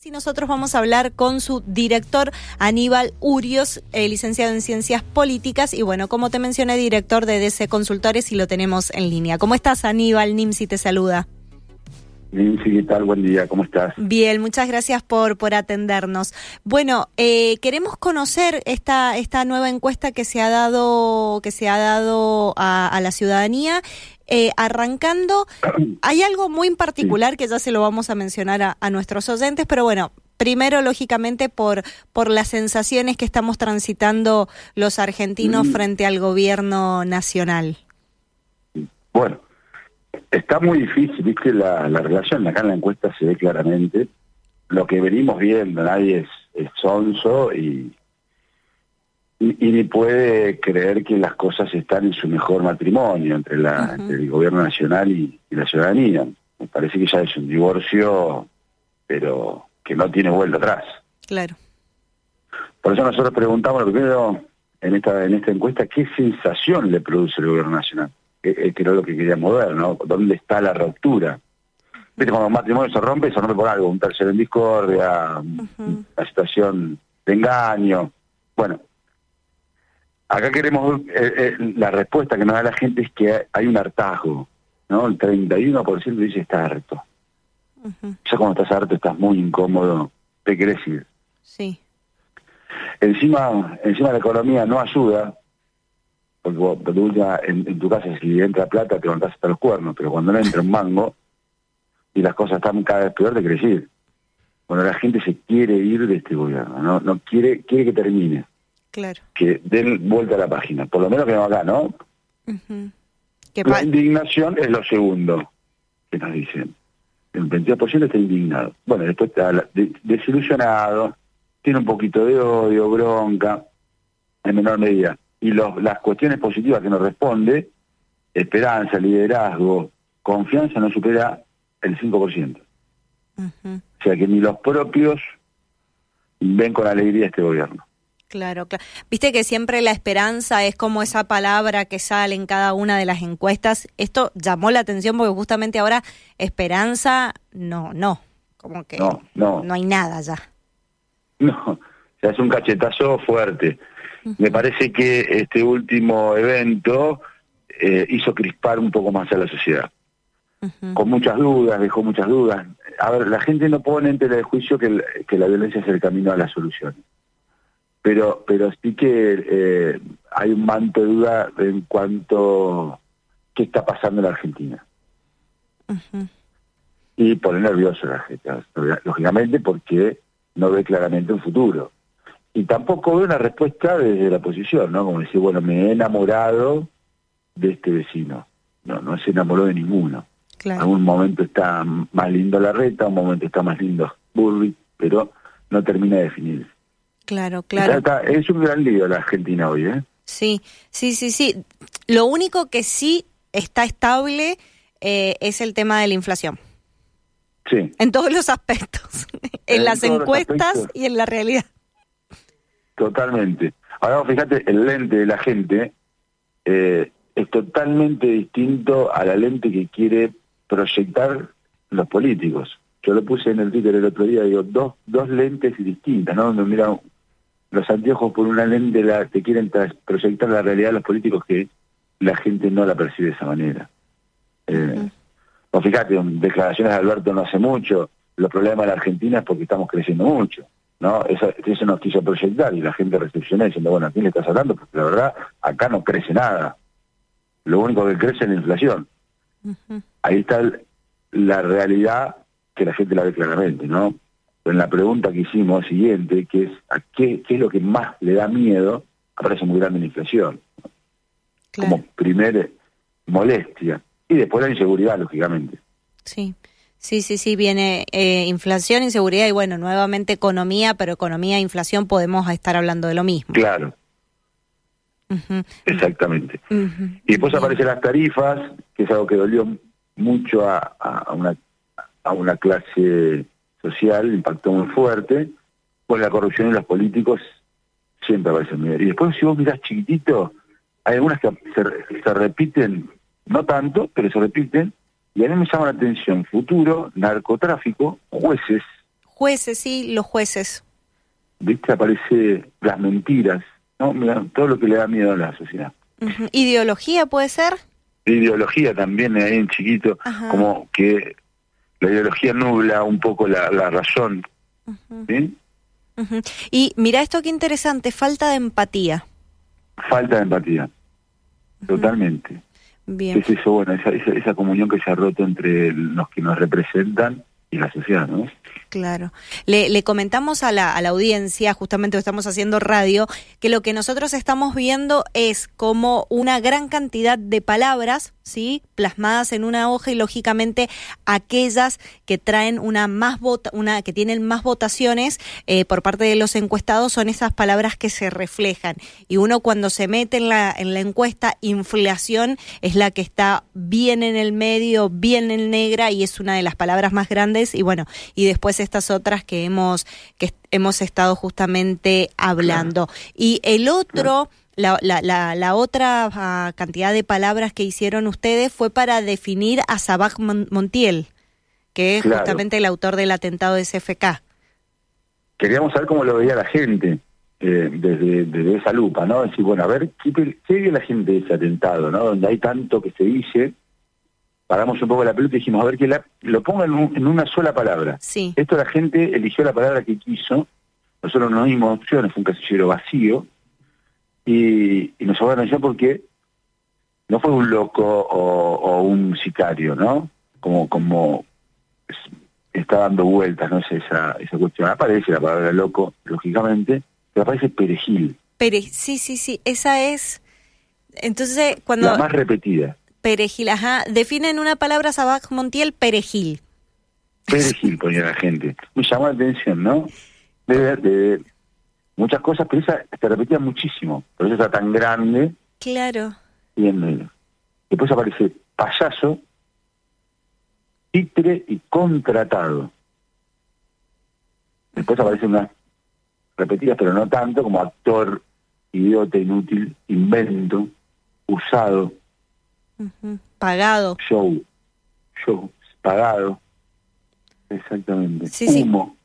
Si nosotros vamos a hablar con su director Aníbal Urios, eh, licenciado en Ciencias Políticas y bueno, como te mencioné, director de DC Consultores y lo tenemos en línea. ¿Cómo estás Aníbal? Nimsi te saluda. Nimsi, ¿qué tal? Buen día, ¿cómo estás? Bien, muchas gracias por, por atendernos. Bueno, eh, queremos conocer esta, esta nueva encuesta que se ha dado, que se ha dado a, a la ciudadanía eh, arrancando, hay algo muy en particular que ya se lo vamos a mencionar a, a, nuestros oyentes, pero bueno, primero lógicamente por, por las sensaciones que estamos transitando los argentinos mm. frente al gobierno nacional. Bueno, está muy difícil, viste, la, la relación, acá en la encuesta se ve claramente, lo que venimos viendo, nadie es, es sonso y y, y, ni puede creer que las cosas están en su mejor matrimonio entre, la, uh -huh. entre el gobierno nacional y, y, la ciudadanía. Me parece que ya es un divorcio, pero que no tiene vuelta atrás. Claro. Por eso nosotros preguntamos lo primero en esta en esta encuesta qué sensación le produce el gobierno nacional, que, que era lo que queríamos ver, ¿no? ¿Dónde está la ruptura? Viste, cuando un matrimonio se rompe, se rompe por algo, un tercero en discordia, uh -huh. una situación de engaño. Bueno, Acá queremos, eh, eh, la respuesta que nos da la gente es que hay un hartazgo, ¿no? El 31% dice está harto. Uh -huh. Ya cuando estás harto estás muy incómodo, te querés ir. Sí. Encima, encima la economía no ayuda, porque vos, en, en, tu casa si entra plata te levantás hasta los cuernos, pero cuando no entra un mango y las cosas están cada vez peor, te querés ir. Bueno, la gente se quiere ir de este gobierno, no, no quiere, quiere que termine. Claro. Que den vuelta a la página, por lo menos que no acá, ¿no? Uh -huh. La indignación es lo segundo que nos dicen. El 22% está indignado. Bueno, después está desilusionado, tiene un poquito de odio, bronca, en menor medida. Y los, las cuestiones positivas que nos responde, esperanza, liderazgo, confianza, no supera el 5%. Uh -huh. O sea que ni los propios ven con alegría este gobierno. Claro, claro. Viste que siempre la esperanza es como esa palabra que sale en cada una de las encuestas. Esto llamó la atención porque justamente ahora esperanza, no, no. Como que no, no. no hay nada ya. No, o sea, es un cachetazo fuerte. Uh -huh. Me parece que este último evento eh, hizo crispar un poco más a la sociedad. Uh -huh. Con muchas dudas, dejó muchas dudas. A ver, la gente no pone en tela de juicio que, el, que la violencia es el camino a la solución pero pero sí que eh, hay un manto de duda en cuanto qué está pasando en la Argentina. Uh -huh. Y pone nervioso la gente, lógicamente porque no ve claramente un futuro. Y tampoco ve una respuesta desde la oposición, ¿no? Como decir, bueno, me he enamorado de este vecino. No, no se enamoró de ninguno. Claro. En un momento está más lindo la reta, un momento está más lindo Burri, pero no termina de definirse. Claro, claro. Está, es un gran lío la Argentina hoy, ¿eh? Sí, sí, sí, sí. Lo único que sí está estable eh, es el tema de la inflación. Sí. En todos los aspectos. en, en, las encuestas y en la realidad. Totalmente. Ahora, fíjate, el lente de la gente eh, es totalmente distinto a la lente que quiere proyectar los políticos. Yo lo puse en el Twitter el otro día, digo, dos, dos lentes distintas, ¿no? Donde mira los anteojos por una lente la, te quieren proyectar la realidad de los políticos que la gente no la percibe de esa manera. Eh, uh -huh. pues fíjate, declaraciones de Alberto no hace mucho, los problemas de la Argentina es porque estamos creciendo mucho, ¿no? Eso, eso nos quiso proyectar y la gente recepcionó diciendo, bueno, ¿a quién le estás hablando? Porque la verdad, acá no crece nada. Lo único que crece es la inflación. Uh -huh. Ahí está el, la realidad que la gente la ve claramente, ¿no? En la pregunta que hicimos siguiente, que es ¿a qué, qué es lo que más le da miedo? Aparece muy grande la inflación. Claro. Como primer molestia. Y después la inseguridad, lógicamente. Sí. Sí, sí, sí, viene eh, inflación, inseguridad y bueno, nuevamente economía, pero economía e inflación podemos estar hablando de lo mismo. Claro. Uh -huh. Exactamente. Uh -huh. Y después aparecen las tarifas, que es algo que dolió mucho a, a, una, a una clase social impactó muy fuerte, pues la corrupción y los políticos siempre aparecen bien. Y después si vos mirás chiquitito, hay algunas que se, se repiten, no tanto, pero se repiten, y a mí me llama la atención futuro, narcotráfico, jueces, Jueces, sí, los jueces. ¿Viste? Aparece las mentiras, ¿no? Todo lo que le da miedo a la sociedad. ¿Ideología puede ser? Ideología también, ahí en chiquito, como que la ideología nubla un poco la, razón. ¿sí? Y mira esto qué interesante, falta de empatía. Falta de empatía, totalmente. Bien. es eso? Bueno, esa, esa, comunión que se ha roto entre los que nos representan y la sociedad, ¿no? Claro. Le, comentamos a la, a la audiencia, justamente estamos haciendo radio, que lo que nosotros estamos viendo es como una gran cantidad de palabras, ¿sí? Plasmadas en una hoja y lógicamente aquellas que traen una más vota, una que tienen más votaciones eh, por parte de los encuestados son esas palabras que se reflejan. Y uno cuando se mete en la, en la encuesta, inflación es la que está bien en el medio, bien en negra y es una de las palabras más grandes. Y bueno, y después estas otras que hemos, que hemos estado justamente hablando. Y el otro... La, la, la, otra ah, cantidad de palabras que hicieron ustedes fue para definir a Sabaj Montiel, que es justamente el autor del atentado de CFK. Queríamos saber cómo lo veía la gente eh, desde, esa lupa, ¿no? Decir, bueno, a ver, ¿qué, ¿qué ve la gente de ese atentado, ¿no? Donde hay tanto que se dice, paramos un poco la pelota y dijimos, a ver, que la, lo ponga en, una sola palabra. Sí. Esto la gente eligió la palabra que quiso, nosotros no dimos opciones, fue un casillero vacío, y, y nos la atención porque no fue un loco o, un sicario, ¿no? Como, como está dando vueltas, no sé, esa, esa cuestión. Aparece la palabra loco, lógicamente, pero aparece perejil. Pere sí, sí, sí, esa es... Entonces, cuando... La más repetida. Perejil, ajá. Definen una palabra Sabaj Montiel, perejil. Perejil ponía la gente. Me llamó la atención, ¿no? De, de, muchas cosas, pero esa se repetía muchísimo. Por eso está tan grande. Claro. Y en Después aparece payaso, titre y contratado. Después aparecen unas repetidas, pero no tanto, como actor, idiota, inútil, invento, usado, Pagado. Show. Show. Pagado. Exactamente. Sí, Humo.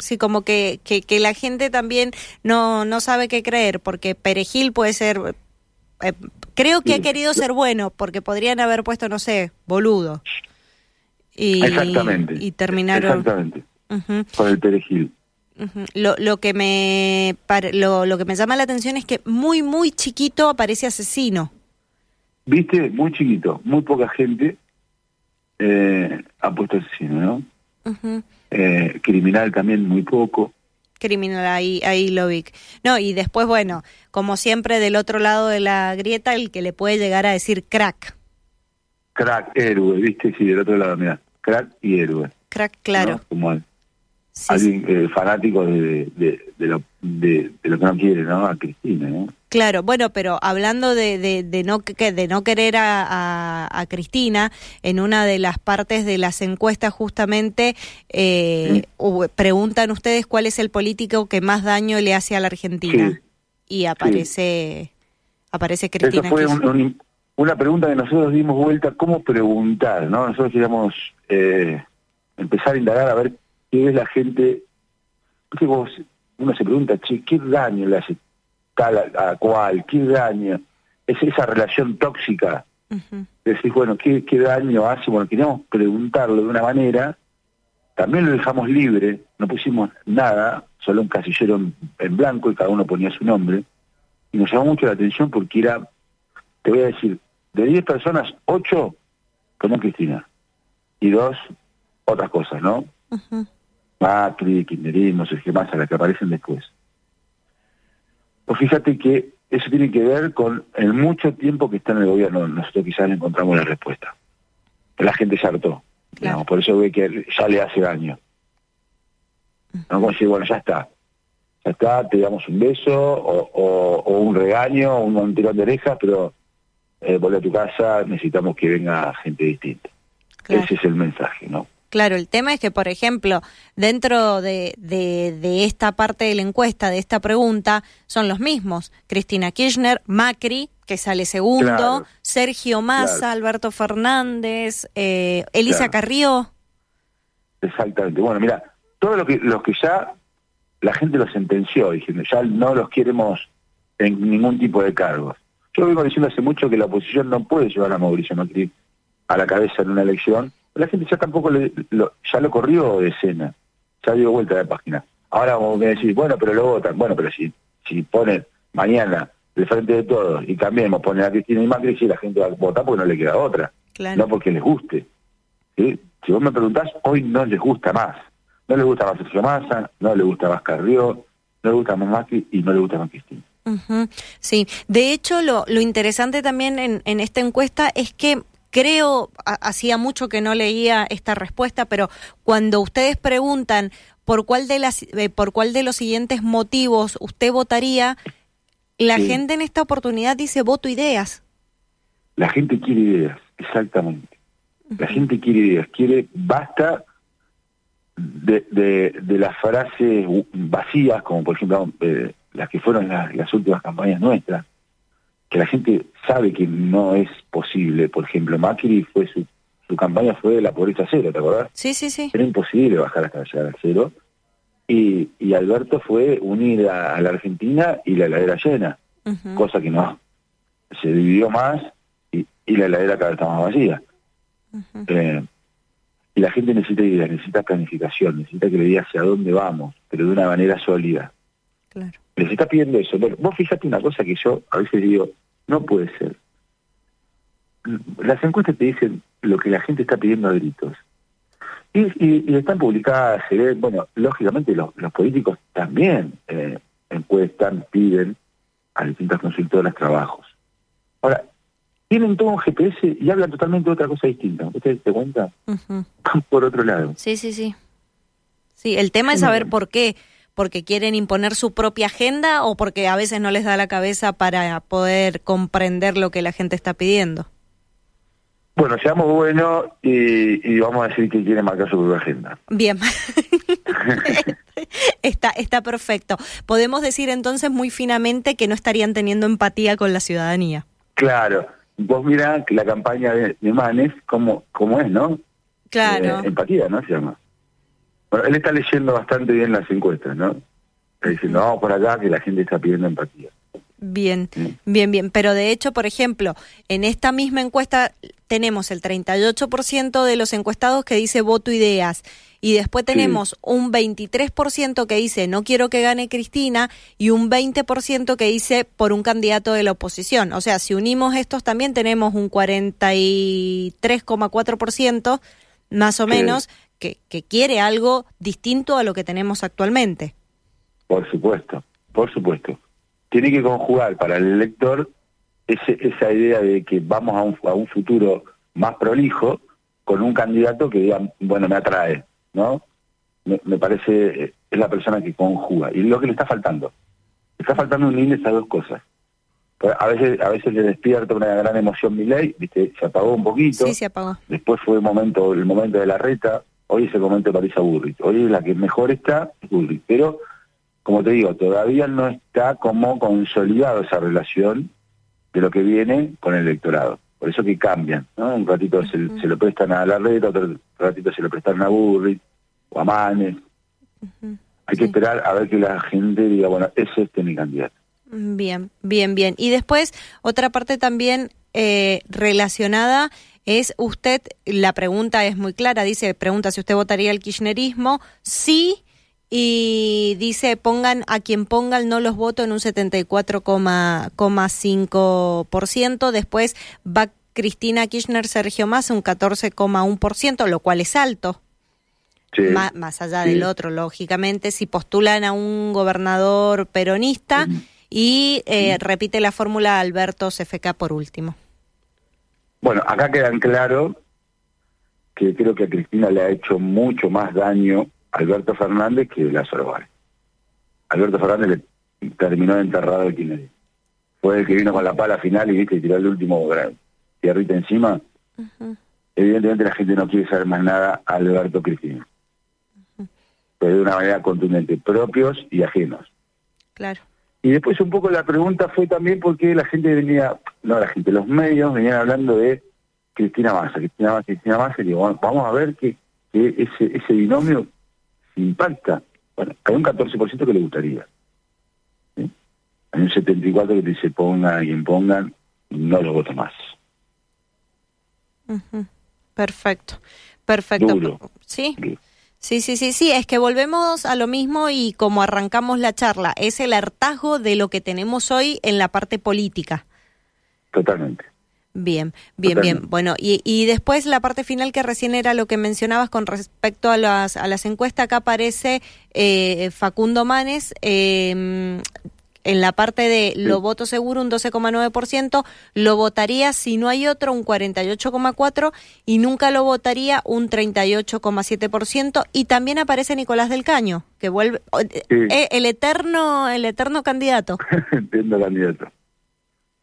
Sí. como que, que, la gente también no, no sabe qué creer, porque perejil puede ser... Eh, creo que ha querido ser bueno, porque podrían haber puesto, no sé, boludo. Y, Exactamente. Y terminaron... Exactamente. Con el perejil. Lo, lo, que me lo, lo que me llama la atención es que muy muy chiquito aparece asesino viste, muy chiquito, muy poca gente eh, ha puesto asesino, ¿no? eh, criminal también muy poco. Criminal, ahí, ahí lo vi. No, y después, bueno, como siempre del otro lado de la grieta, el que le puede llegar a decir crack. Crack, héroe, viste, sí, del otro lado, mira, crack y héroe. Crack, claro. Como alguien eh, fanático de, de, de, lo, de, lo que no quiere, ¿no? A Cristina, ¿no? Claro, bueno, pero hablando de, de, no, de no querer a, a, Cristina, en una de las partes de las encuestas justamente eh, preguntan ustedes cuál es el político que más daño le hace a la Argentina. Y aparece, aparece Cristina. Eso fue una pregunta que nosotros dimos vuelta, ¿cómo preguntar? no Nosotros queríamos eh, empezar a indagar a ver qué es la gente. Vos, uno se pregunta, che, ¿qué daño le hace a, cual, qué daño, es esa relación tóxica. Decís, bueno, ¿qué, ¿qué daño hace? Bueno, queríamos preguntarlo de una manera, también lo dejamos libre, no pusimos nada, solo un casillero en, blanco y cada uno ponía su nombre, y nos llamó mucho la atención porque era, te voy a decir, de 10 personas, 8 ponían Cristina, y dos otras cosas, ¿no? Macri, Kirchnerismo, Sergio Massa, las que aparecen después. Pues fíjate que eso tiene que ver con el mucho tiempo que está en el gobierno. Nosotros quizás encontramos la respuesta. La gente se hartó. por eso ve que ya le hace daño. No decir, bueno, ya está. Ya está, te damos un beso o, un regaño, un, tirón de orejas, pero eh, a tu casa, necesitamos que venga gente distinta. Ese es el mensaje, ¿no? Claro, el tema es que, por ejemplo, dentro de, de, esta parte de la encuesta, de esta pregunta, son los mismos. Cristina Kirchner, Macri, que sale segundo, Sergio Massa, Alberto Fernández, eh, Elisa Carrió. Exactamente. Bueno, mira, todos lo que, los que ya la gente los sentenció, diciendo, ya no los queremos en ningún tipo de cargos. Yo vengo diciendo hace mucho que la oposición no puede llevar a Mauricio Macri a la cabeza en una elección. La gente ya tampoco lo, ya lo corrió de escena, ya dio vuelta de página. Ahora vamos a decir, bueno, pero lo votan. Bueno, pero si, si ponen mañana de frente de todos y cambiemos, ponen a Cristina y Macri, si la gente va a votar porque no le queda otra. No porque les guste. ¿sí? Si vos me preguntás, hoy no les gusta más. No les gusta más Sergio Massa, no le gusta más Carrió, no le gusta más Macri y no le gusta más Cristina. Sí, de hecho lo, lo interesante también en, en esta encuesta es que creo, hacía mucho que no leía esta respuesta, pero cuando ustedes preguntan por cuál de las eh, por cuál de los siguientes motivos usted votaría, la gente en esta oportunidad dice voto ideas. La gente quiere ideas, exactamente. La gente quiere ideas, quiere basta de, de, las frases vacías, como por ejemplo eh, las que fueron las, últimas campañas nuestras, que la gente sabe que no es posible. Por ejemplo, Macri fue su, su campaña fue la pobreza cero, ¿te acordás? Sí, sí, sí. Era imposible bajar hasta llegar al cero. Y, y Alberto fue unir a, la Argentina y la heladera llena, cosa que no. Se dividió más y, y la heladera cada vez está más vacía. eh, y la gente necesita ideas, necesita planificación, necesita que le diga hacia dónde vamos, pero de una manera sólida. Claro. Les está pidiendo eso. Bueno, vos fíjate una cosa que yo a veces digo, no puede ser. Las encuestas te dicen lo que la gente está pidiendo a gritos. Y, y, están publicadas, se ven, bueno, lógicamente los, políticos también eh, encuestan, piden a distintas consultoras trabajos. Ahora, tienen todo un GPS y hablan totalmente de otra cosa distinta. ¿Ustedes se cuenta? Por otro lado. Sí, sí, sí. Sí, el tema es saber por qué. ¿Porque quieren imponer su propia agenda o porque a veces no les da la cabeza para poder comprender lo que la gente está pidiendo? Bueno, seamos buenos y, vamos a decir que quieren marcar su propia agenda. Bien. está, está perfecto. Podemos decir entonces muy finamente que no estarían teniendo empatía con la ciudadanía. Claro, vos mirá que la campaña de, Manes, como, como es, ¿no? Claro. Eh, empatía, ¿no? Se llama. Bueno, él está leyendo bastante bien las encuestas, ¿no? Está diciendo, vamos por acá, que la gente está pidiendo empatía. Bien, bien, bien. Pero de hecho, por ejemplo, en esta misma encuesta tenemos el 38% de los encuestados que dice voto ideas y después tenemos un 23% que dice no quiero que gane Cristina y un 20% que dice por un candidato de la oposición. O sea, si unimos estos también tenemos un 43,4% más o menos que, que quiere algo distinto a lo que tenemos actualmente. Por supuesto, por supuesto. Tiene que conjugar para el elector ese, esa idea de que vamos a un, a un futuro más prolijo con un candidato que diga, bueno, me atrae, ¿no? Me, parece, eh, es la persona que conjuga. Y lo que le está faltando. Le está faltando unir esas dos cosas. A veces a veces le despierta una gran emoción mi ley, ¿viste? Se apagó un poquito. Sí, se apagó. Después fue el momento, el momento de la reta. Hoy momento de Parisa Burrich. Hoy es la que mejor está, es Burrich. Pero, como te digo, todavía no está como consolidado esa relación de lo que viene con el electorado. Por eso que cambian, ¿no? Un ratito se, lo prestan a la red, otro ratito se lo prestan a Burri o a Manes. Hay que esperar a ver que la gente diga, bueno, ese es este mi candidato. Bien, bien, bien. Y después, otra parte también eh, relacionada es usted, la pregunta es muy clara, dice, pregunta si usted votaría el kirchnerismo, sí, y dice pongan a quien pongan no los voto en un 74,5%, después va Cristina Kirchner, Sergio Massa un 14,1%, lo cual es alto. más, allá del otro, lógicamente, si postulan a un gobernador peronista y eh, repite la fórmula Alberto CFK por último. Bueno, acá quedan claro que creo que a Cristina le ha hecho mucho más daño Alberto Fernández que la Vale. Alberto Fernández le terminó enterrado el kirchnerismo. Fue el que vino con la pala final y viste tiró el último tierrita encima. Evidentemente la gente no quiere saber más nada a Alberto Cristina. Pero de una manera contundente, propios y ajenos. Claro. Y después un poco la pregunta fue también porque la gente venía, no la gente, los medios venían hablando de Cristina Massa, Cristina Massa, Cristina Massa, y digo, vamos a ver que ese, ese binomio impacta. Bueno, hay un 14% que le gustaría. Hay un 74% que dice pongan quien pongan, no lo voto más. Perfecto, perfecto. Sí. Sí, sí, sí, sí, es que volvemos a lo mismo y como arrancamos la charla, es el hartazgo de lo que tenemos hoy en la parte política. Totalmente. Bien, bien, bien. Bueno, y, y, después la parte final que recién era lo que mencionabas con respecto a las, a las encuestas, acá aparece eh, Facundo Manes. Eh, en la parte de lo voto seguro un 12,9%, lo votaría si no hay otro un 48,4% y nunca lo votaría un 38,7% y también aparece Nicolás del Caño, que vuelve eh, el eterno el eterno candidato. Entiendo candidato.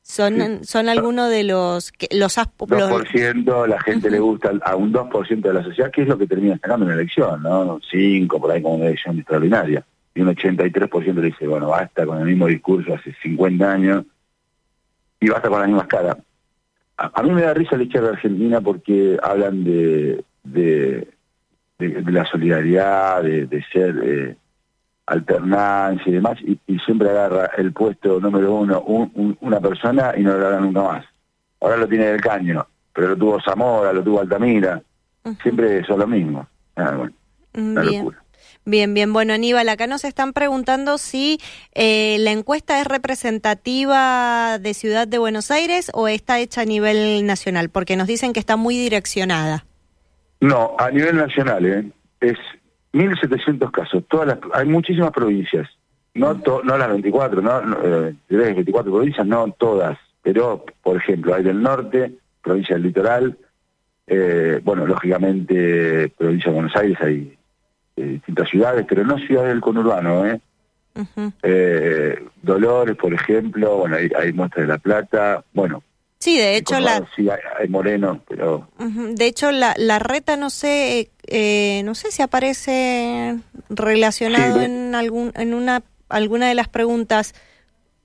Son, son algunos de los que los 2% la gente le gusta a un 2% de la sociedad, que es lo que termina sacando en la elección, ¿no? 5 por ahí como una elección extraordinaria y un 83% le dice, bueno, basta con el mismo discurso hace 50 años y basta con las mismas caras. A, mí me da risa la izquierda argentina porque hablan de, de, la solidaridad, de, ser eh, alternancia y demás, y, siempre agarra el puesto número uno una persona y no lo agarra nunca más. Ahora lo tiene del caño, pero lo tuvo Zamora, lo tuvo Altamira, siempre son lo mismo. Ah, bueno, una locura. Bien, bien. Bueno, Aníbal, acá nos están preguntando si eh, la encuesta es representativa de Ciudad de Buenos Aires o está hecha a nivel nacional, porque nos dicen que está muy direccionada. No, a nivel nacional, ¿eh? es 1.700 casos. Todas las, hay muchísimas provincias, no, no las 24, no, no 24 eh, provincias, no todas, pero por ejemplo hay del norte, provincia del litoral, eh, bueno, lógicamente provincia de Buenos Aires hay eh, distintas ciudades, pero no ciudades del conurbano, ¿eh? eh Dolores, por ejemplo, bueno, hay, hay muestras de La Plata, bueno. Sí, de hecho la... Sí, hay, Moreno, pero... De hecho la, la reta, no sé, eh, no sé si aparece relacionado en algún en una alguna de las preguntas.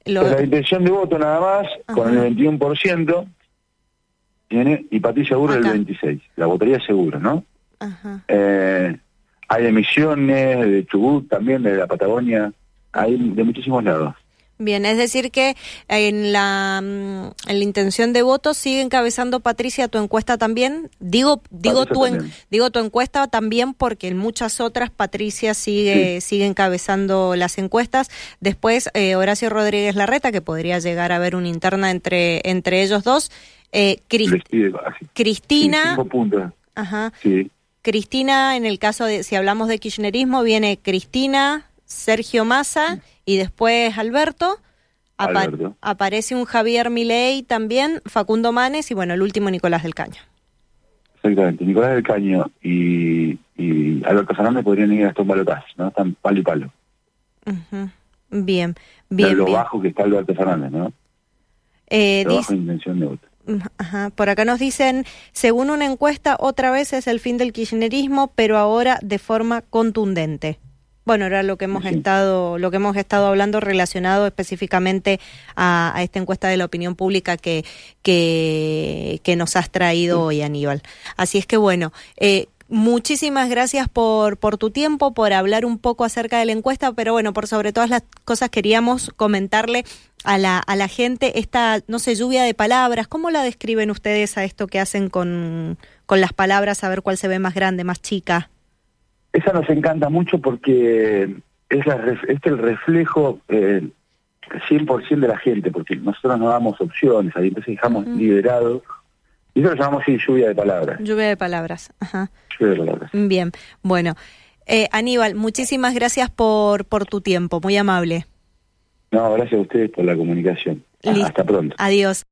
La intención de voto nada más, con el 21%, tiene, y Patricia Burro el 26%. La votaría seguro, ¿no? Ajá. Eh, hay emisiones de Chubut también, de la Patagonia, hay de muchísimos lados. Bien, es decir que en la, mm, en la intención de voto sigue encabezando Patricia tu encuesta también. Digo digo tu digo tu encuesta también porque en muchas otras Patricia sigue sigue encabezando las encuestas. Después eh, Horacio Rodríguez Larreta que podría llegar a haber una interna entre entre ellos dos. Eh, Cristina. Ajá. Sí. Cristina, en el caso de, si hablamos de kirchnerismo, viene Cristina, Sergio Massa y después Alberto. Aparece un Javier Milei también, Facundo Manes y bueno, el último Nicolás del Caño. Exactamente, Nicolás del Caño y, y Alberto Fernández podrían ir hasta un balotaje, ¿no? Están palo y palo. Bien, bien. lo bajo que está Alberto Fernández, ¿no? Eh, bajo intención de voto. Ajá. Por acá nos dicen, según una encuesta, otra vez es el fin del kirchnerismo, pero ahora de forma contundente. Bueno, era lo que hemos estado, lo que hemos estado hablando relacionado específicamente a, esta encuesta de la opinión pública que, que, que nos has traído hoy, Aníbal. Así es que bueno, eh, Muchísimas gracias por, por tu tiempo, por hablar un poco acerca de la encuesta, pero bueno, por sobre todas las cosas queríamos comentarle a la, a la gente esta, no sé, lluvia de palabras. ¿Cómo la describen ustedes a esto que hacen con, con las palabras, a ver cuál se ve más grande, más chica? Esa nos encanta mucho porque es, la, es el reflejo eh, 100% de la gente, porque nosotros no damos opciones, ahí entonces dejamos liberados y eso lo llamamos así, lluvia de palabras. Lluvia de palabras, ajá. Lluvia de palabras. Bien, bueno. Eh, Aníbal, muchísimas gracias por, por tu tiempo, muy amable. No, gracias a ustedes por la comunicación. Hasta pronto. Adiós.